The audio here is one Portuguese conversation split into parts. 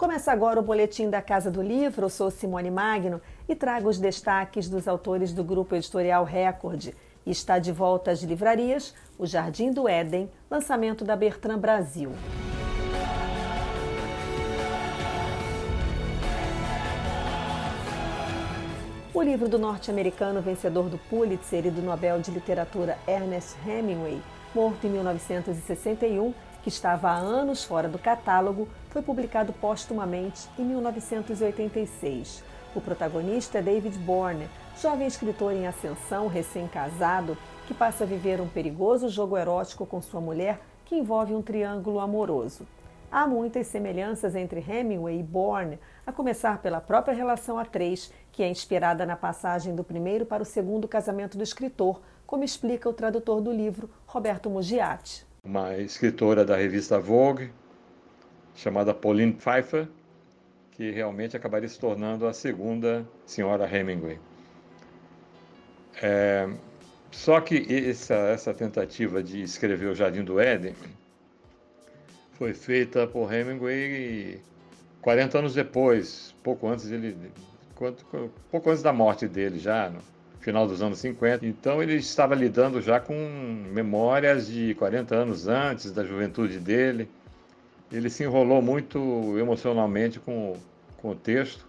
Começa agora o boletim da Casa do Livro. Eu sou Simone Magno e trago os destaques dos autores do grupo editorial Record. Está de volta às livrarias O Jardim do Éden, lançamento da Bertrand Brasil. O livro do norte-americano vencedor do Pulitzer e do Nobel de Literatura Ernest Hemingway, morto em 1961, que estava há anos fora do catálogo, foi publicado póstumamente em 1986. O protagonista é David Bourne, jovem escritor em ascensão, recém-casado, que passa a viver um perigoso jogo erótico com sua mulher que envolve um triângulo amoroso. Há muitas semelhanças entre Hemingway e Bourne, a começar pela própria relação a três, que é inspirada na passagem do primeiro para o segundo casamento do escritor, como explica o tradutor do livro, Roberto Mugiati uma escritora da revista Vogue, chamada Pauline Pfeiffer, que realmente acabaria se tornando a segunda senhora Hemingway. É, só que essa, essa tentativa de escrever o Jardim do Éden foi feita por Hemingway 40 anos depois, pouco antes dele, pouco antes da morte dele já, final dos anos 50. Então ele estava lidando já com memórias de 40 anos antes da juventude dele. Ele se enrolou muito emocionalmente com, com o texto,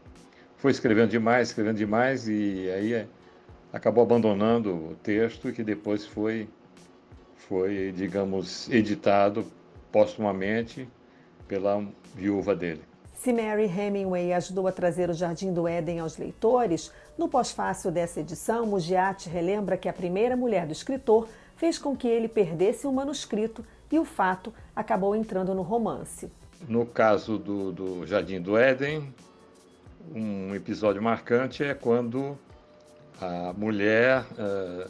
foi escrevendo demais, escrevendo demais e aí é, acabou abandonando o texto que depois foi, foi digamos, editado postumamente pela viúva dele. Se Mary Hemingway ajudou a trazer o Jardim do Éden aos leitores, no pós-fácil dessa edição, Mugiati relembra que a primeira mulher do escritor fez com que ele perdesse um manuscrito e o fato acabou entrando no romance. No caso do, do Jardim do Éden, um episódio marcante é quando a mulher uh,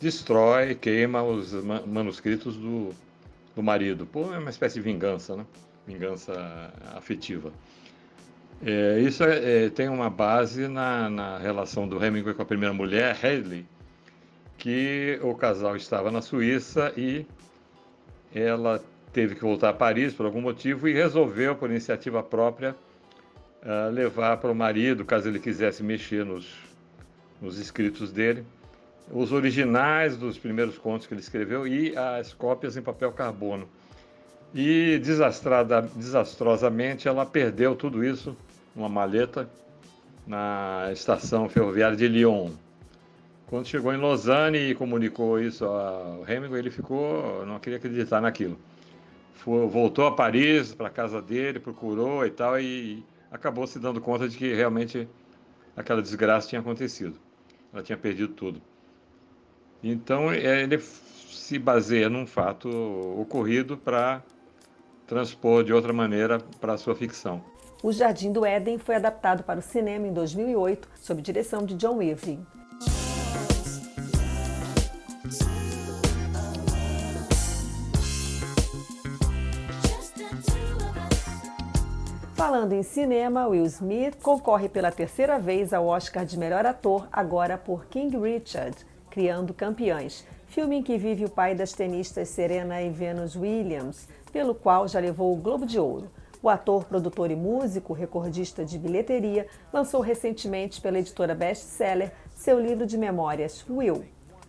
destrói, queima os manuscritos do, do marido. Pô, é uma espécie de vingança, né? Vingança afetiva. É, isso é, é, tem uma base na, na, relação do Hemingway com a primeira mulher, Hadley, que o casal estava na Suíça e ela teve que voltar a Paris por algum motivo e resolveu, por iniciativa própria, uh, levar para o marido, caso ele quisesse mexer nos, nos escritos dele, os originais dos primeiros contos que ele escreveu e as cópias em papel carbono. E desastrosamente ela perdeu tudo isso numa maleta na estação ferroviária de Lyon. Quando chegou em Lausanne e comunicou isso ao Hemingway, ele ficou, não queria acreditar naquilo. Foi, voltou a Paris, para a casa dele, procurou e tal, e acabou se dando conta de que realmente aquela desgraça tinha acontecido. Ela tinha perdido tudo. Então ele se baseia num fato ocorrido para transpor de outra maneira para a sua ficção. O Jardim do Éden foi adaptado para o cinema em 2008, sob direção de John Irving. Falando em cinema, Will Smith concorre pela terceira vez ao Oscar de melhor ator, agora por King Richard, Criando Campeões, filme em que vive o pai das tenistas Serena e Venus Williams, pelo qual já levou o Globo de Ouro. O ator, produtor e músico, recordista de bilheteria, lançou recentemente pela editora Best Seller seu livro de memórias, Will.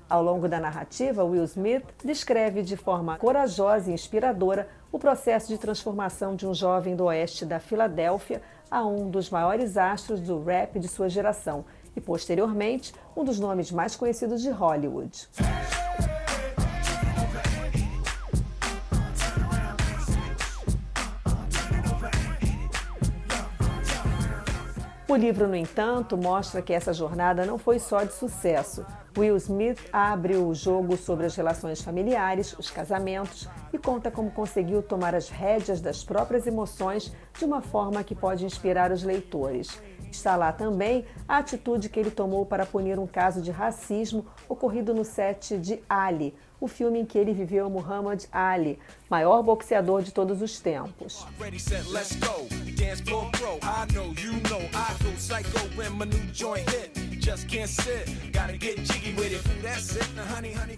Ao longo da narrativa, Will Smith descreve de forma corajosa e inspiradora o processo de transformação de um jovem do oeste da Filadélfia a um dos maiores astros do rap de sua geração e, posteriormente, um dos nomes mais conhecidos de Hollywood. O livro, no entanto, mostra que essa jornada não foi só de sucesso. Will Smith abre o jogo sobre as relações familiares, os casamentos e conta como conseguiu tomar as rédeas das próprias emoções de uma forma que pode inspirar os leitores. Está lá também a atitude que ele tomou para punir um caso de racismo ocorrido no set de Ali, o filme em que ele viveu Muhammad Ali, maior boxeador de todos os tempos.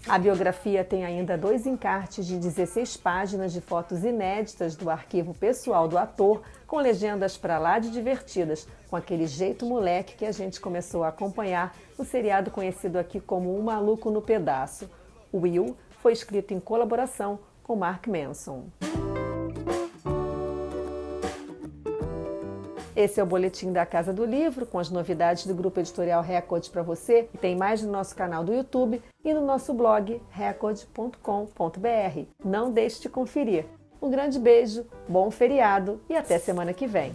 A biografia tem ainda dois encartes de 16 páginas de fotos inéditas do arquivo pessoal do ator, com legendas para lá de divertidas, com aquele jeito moleque que a gente começou a acompanhar no seriado conhecido aqui como O Maluco no Pedaço. Will foi escrito em colaboração com Mark Manson. Esse é o boletim da Casa do Livro, com as novidades do Grupo Editorial Record para você. E tem mais no nosso canal do YouTube e no nosso blog record.com.br. Não deixe de conferir. Um grande beijo, bom feriado e até semana que vem.